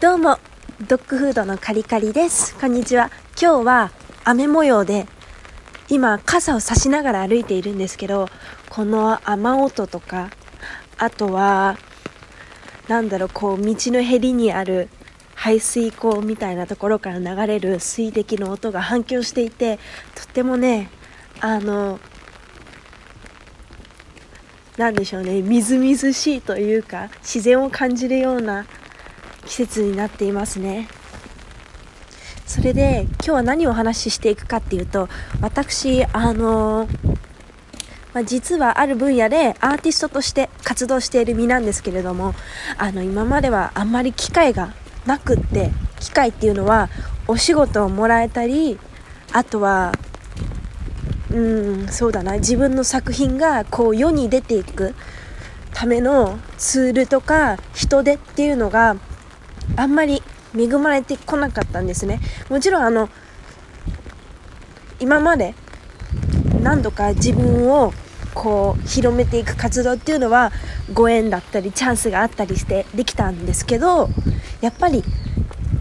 どうも、ドッグフードのカリカリです。こんにちは。今日は雨模様で、今傘を差しながら歩いているんですけど、この雨音とか、あとは、なんだろう、こう道のへりにある排水溝みたいなところから流れる水滴の音が反響していて、とってもね、あの、なんでしょうね、みずみずしいというか、自然を感じるような季節になっていますね。それで今日は何をお話ししていくかっていうと私あのまあ、実はある分野でアーティストとして活動している身なんですけれどもあの今まではあんまり機会がなくって機会っていうのはお仕事をもらえたりあとはうんそうだな自分の作品がこう世に出ていくためのツールとか人手っていうのがあんまり恵まれてこなかったんですね。もちろんあの今まで何度か自分をこう広めていく活動っていうのはご縁だったりチャンスがあったりしてできたんですけどやっぱり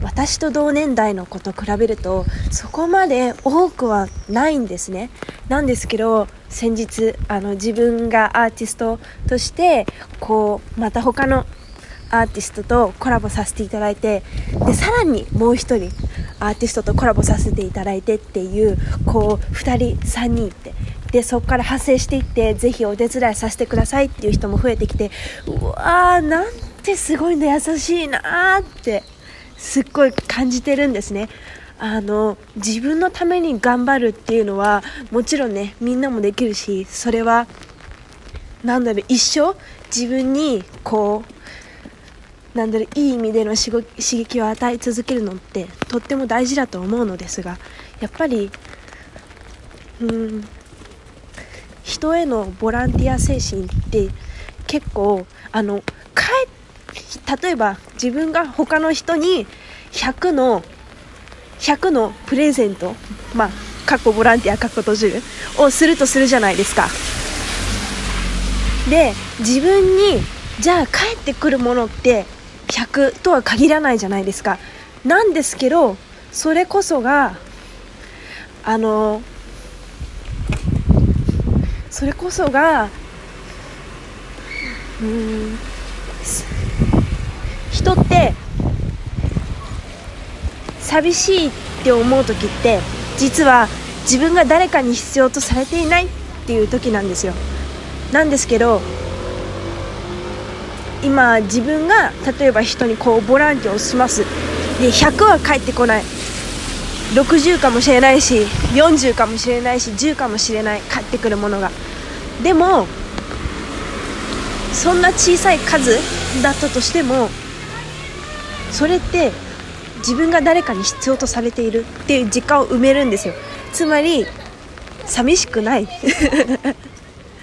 私と同年代の子と比べるとそこまで多くはないんですね。なんですけど先日あの自分がアーティストとしてこうまた他のアーティストとコラボさせていただいてでさらにもう一人アーティストとコラボさせていただいてっていうこう2人3人ってでそこから派生していってぜひお手伝いさせてくださいっていう人も増えてきてうわーなんてすごいの優しいなーってすっごい感じてるんですね。あの自分のために頑張るっていうのはもちろんねみんなもできるしそれはなんだろう一生自分にこうなんだろういい意味での刺激を与え続けるのってとっても大事だと思うのですがやっぱりうん人へのボランティア精神って結構あのかえ例えば自分が他の人に100の100のプレゼントまあかっこボランティアかっこ閉じるをするとするじゃないですか。で自分にじゃあ帰ってくるものって100とは限らないじゃないですか。なんですけどそれこそがあのそれこそがうん人って寂しいって思う時って実は自分が誰かに必要とされていないっていう時なんですよ。なんですけど今自分が例えば人にこうボランティアをします。で100は返ってこない。60かもしれないし40かもしれないし10かもしれない。返ってくるものが。でもそんな小さい数だったとしてもそれって自分が誰かに必要とされているっていう実感を埋めるんですよ。つまり寂しくない。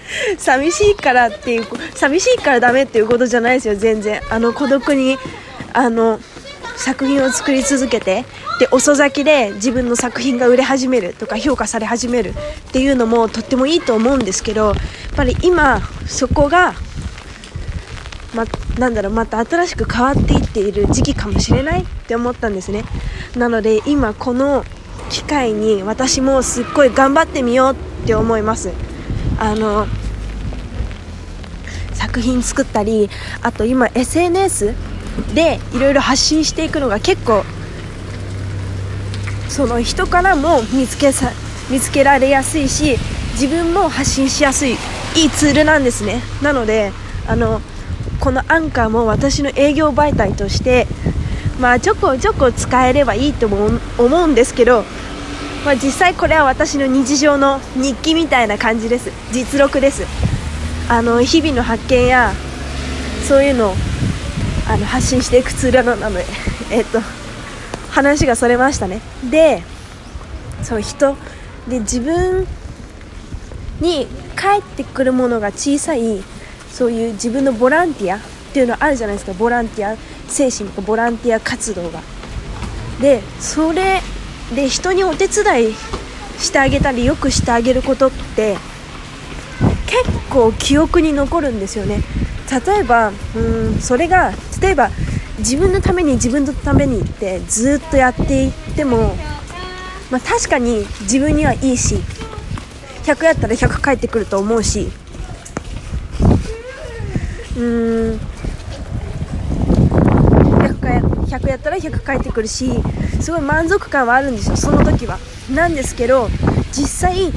寂しいからっていう寂しいからダメっていうことじゃないですよ全然。あの孤独にあの作品を作り続けてで遅咲きで自分の作品が売れ始めるとか評価され始めるっていうのもとってもいいと思うんですけどやっぱり今そこがま、なんだろうまた新しく変わっていっている時期かもしれないって思ったんですね。なので今この機会に私もすっごい頑張ってみようって思います。あの作品作ったりあと今 SNS でいろいろ発信していくのが結構その人からも見つけさ見つけられやすいし自分も発信しやすいいいツールなんですね。なのであのこのアンカーも私の営業媒体としてまあちょこちょこ使えればいいとも思うんですけど、まあ、実際これは私の日常の日記みたいな感じです。実録です。あの日々の発見やそういうのをあの発信していくツールなので えっと話がそれましたね。でそう人で自分に返ってくるものが小さいそういう自分のボランティアっていうのあるじゃないですか。ボランティア精神とかボランティア活動が。でそれで人にお手伝いしてあげたりよくしてあげることって結構記憶に残るんですよね。例えばうんそれが例えば自分のために自分のためにってずっとやっていっても、まあ、確かに自分にはいいし100やったら100返ってくると思うしうん 100, やったら100返ってくるしすごい満足感はあるんですよその時は。なんですけど実際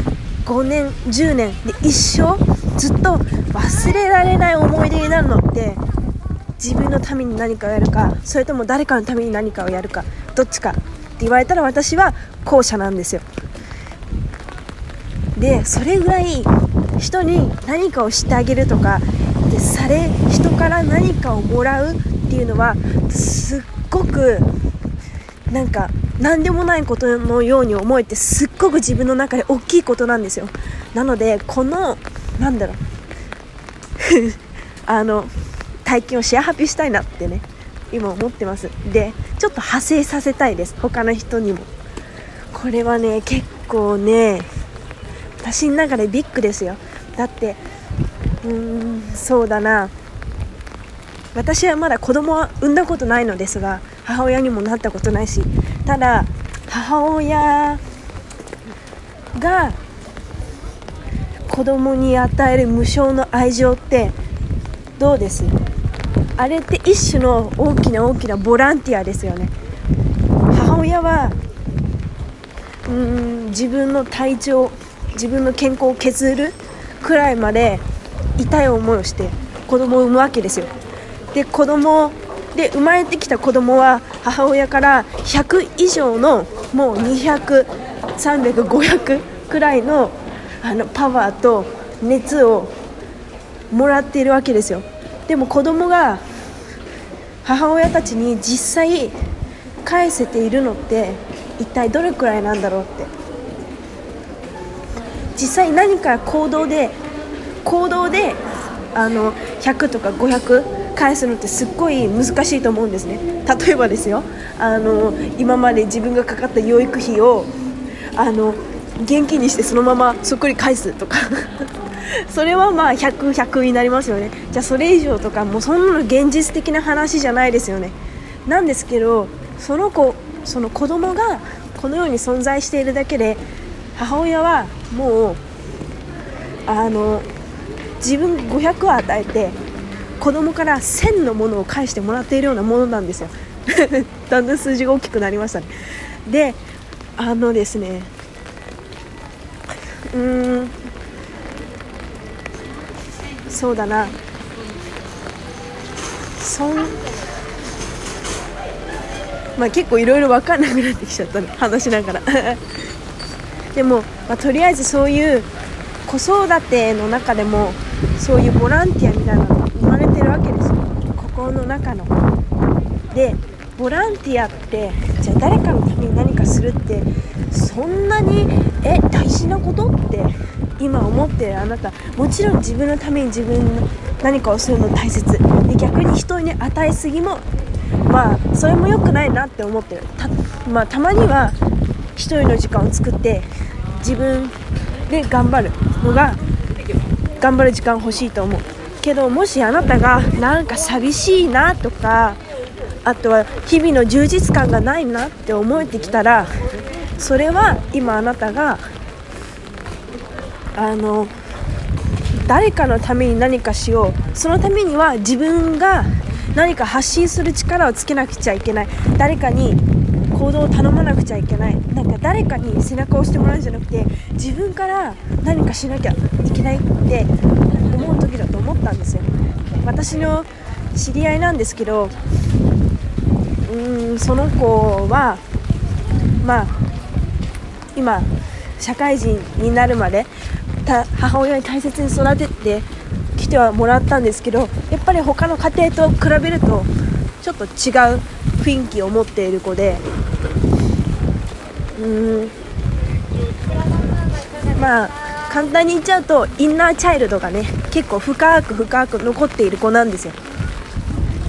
5年10年で一生ずっと忘れられない思い出になるのって自分のために何かをやるかそれとも誰かのために何かをやるかどっちかって言われたら私は後者なんですよ。でそれぐらい人に何かをしてあげるとかでされ人から何かをもらうっていうのはすっごくなんか何でもないことのように思えてすっごく自分の中で大きいことなんですよ。なのでこのなんだろう。あの体験をシェアハピしたいなってね今思ってます。でちょっと派生させたいです。他の人にも。これはね結構ね私の中でビッグですよ。だってうーんそうだな。私はまだ子供は産んだことないのですが母親にもなったことないしただ母親が子供に与える無償の愛情ってどうです？あれって一種の大きな大きなボランティアですよね。母親はうん自分の体調自分の健康を削るくらいまで痛い思いをして子供を産むわけですよ。で子供で生まれてきた子供は母親から100以上のもう200300500くらいのあのパワーと熱をもらっているわけですよ。でも子供が母親たちに実際返せているのって一体どれくらいなんだろうって。実際何か行動で行動であの100とか500返すのってすっごい難しいと思うんですね。例えばですよあの今まで自分がかかった養育費をあの現金にしてそのままそっくり返すとか。それはまあ100、100になりますよね。じゃあそれ以上とかもうそんなの現実的な話じゃないですよね。なんですけどその子その子供がこのように存在しているだけで母親はもうあの自分500を与えて子供から1000のものを返してもらっているようなものなんですよ。だんだん数字が大きくなりましたね。であのですねうーんそうだな。そんまあ結構いろいろ分かんなくなってきちゃったね。話しながら。でも、まあ、とりあえずそういう子育ての中でもそういうボランティアみたいなのが生まれてるわけですよ心の中の。でボランティアってじゃあ誰かのために何かするってそんなにえ大事なこと？って今思ってるあなた。もちろん自分のために自分の何かをするの大切。で逆に人に与えすぎもまあそれも良くないなって思ってる。た,、まあ、たまには1人の時間を作って自分で頑張るのが頑張る時間欲しいと思う。けどもしあなたがなんか寂しいなとかあとは日々の充実感がないなって思えてきたらそれは今あなたがあの誰かのために何かしよう。そのためには自分が何か発信する力をつけなくちゃいけない。誰かに行動を頼まなくちゃいけない。なんか誰かに背中を押してもらうんじゃなくて自分から何かしなきゃいけないって思う時だとったんですよ。私の知り合いなんですけどうんその子はまあ今社会人になるまで母親に大切に育ててきてはもらったんですけどやっぱり他の家庭と比べるとちょっと違う雰囲気を持っている子でうんまあ簡単に言っちゃうとインナーチャイルドがね結構深く深く残っている子なんですよ。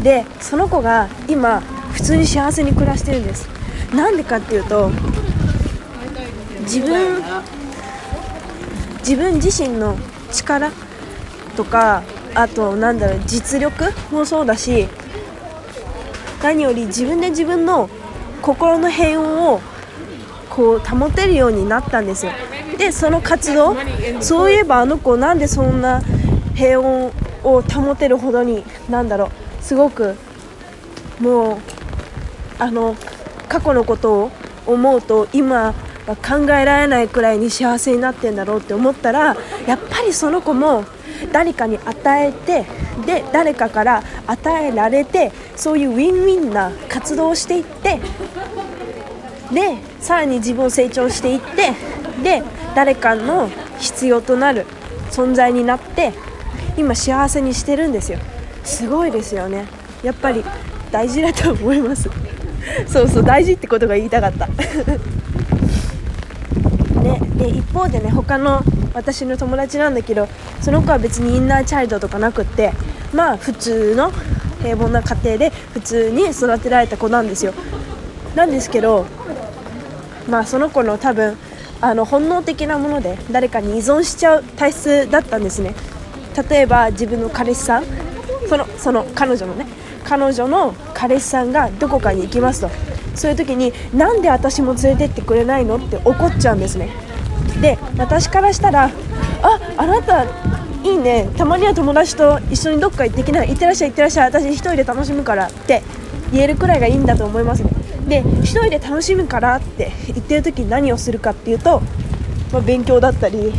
でその子が今普通に幸せに暮らしてるんです。なんでかっていうと自分自分自身の力とかあとなんだろう実力もそうだし何より自分で自分の心の平穏をこう保てるようになったんですよ。でその活動そういえばあの子なんでそんな平穏を保てるほどになんだろう。すごくもうあの過去のことを思うと今は考えられないくらいに幸せになってんだろうって思ったらやっぱりその子も誰かに与えてで誰かから与えられてそういうウィンウィンな活動をしていってでさらに自分を成長していってで誰かの必要となる存在になって今幸せにしてるんですよ。すごいですよね。やっぱり大事だと思います。そうそう大事ってことが言いたかった。ね、で一方でね他の私の友達なんだけどその子は別にインナーチャイルドとかなくってまあ普通の平凡な家庭で普通に育てられた子なんですよ。なんですけどまあその子の多分あの本能的なもので誰かに依存しちゃう体質だったんですね。例えば自分の彼氏さんそのその彼女のね彼女の彼氏さんがどこかに行きますと。そういう時になんで私も連れてってくれないのって怒っちゃうんですね。で私からしたらああなたいいね。たまには友達と一緒にどっか行ってきない行ってらっしゃい行ってらっしゃい。私1人で楽しむからって言えるくらいがいいんだと思いますね。で1人で楽しむからって言ってる時に何をするかっていうと、まあ、勉強だったり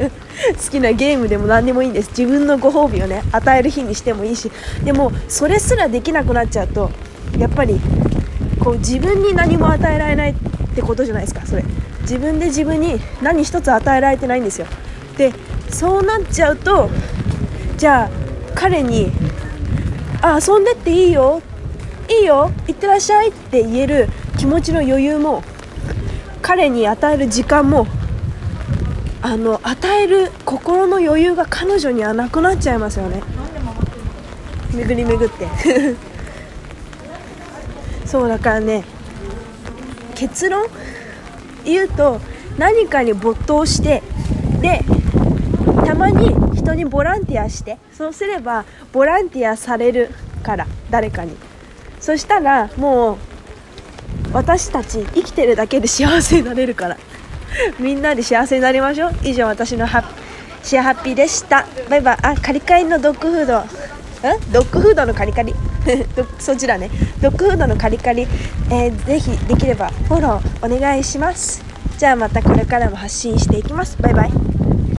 好きなゲームでも何でもいいんです。自分のご褒美をね与える日にしてもいいしでもそれすらできなくなっちゃうとやっぱりこう自分に何も与えられないってことじゃないですかそれ。自分で自分に何一つ与えられてないんですよ。でそうなっちゃうとじゃあ彼に「あ遊んでっていいよいいよ行ってらっしゃい」って言える気持ちの余裕も彼に与える時間もあの与える心の余裕が彼女にはなくなっちゃいますよね。巡り巡って。そうだからね結論？言うと何かに没頭してでたまに人にボランティアしてそうすればボランティアされるから誰かに。そしたらもう私たち生きてるだけで幸せになれるから。みんなで幸せになりましょう。以上私のハッシェアハッピーでした。バイバイ。あカリカリのドッグフード。んドッグフードのカリカリ？そちらね。ドッグフードのカリカリ、えー、ぜひできればフォローお願いします。じゃあまたこれからも発信していきます。バイバイ。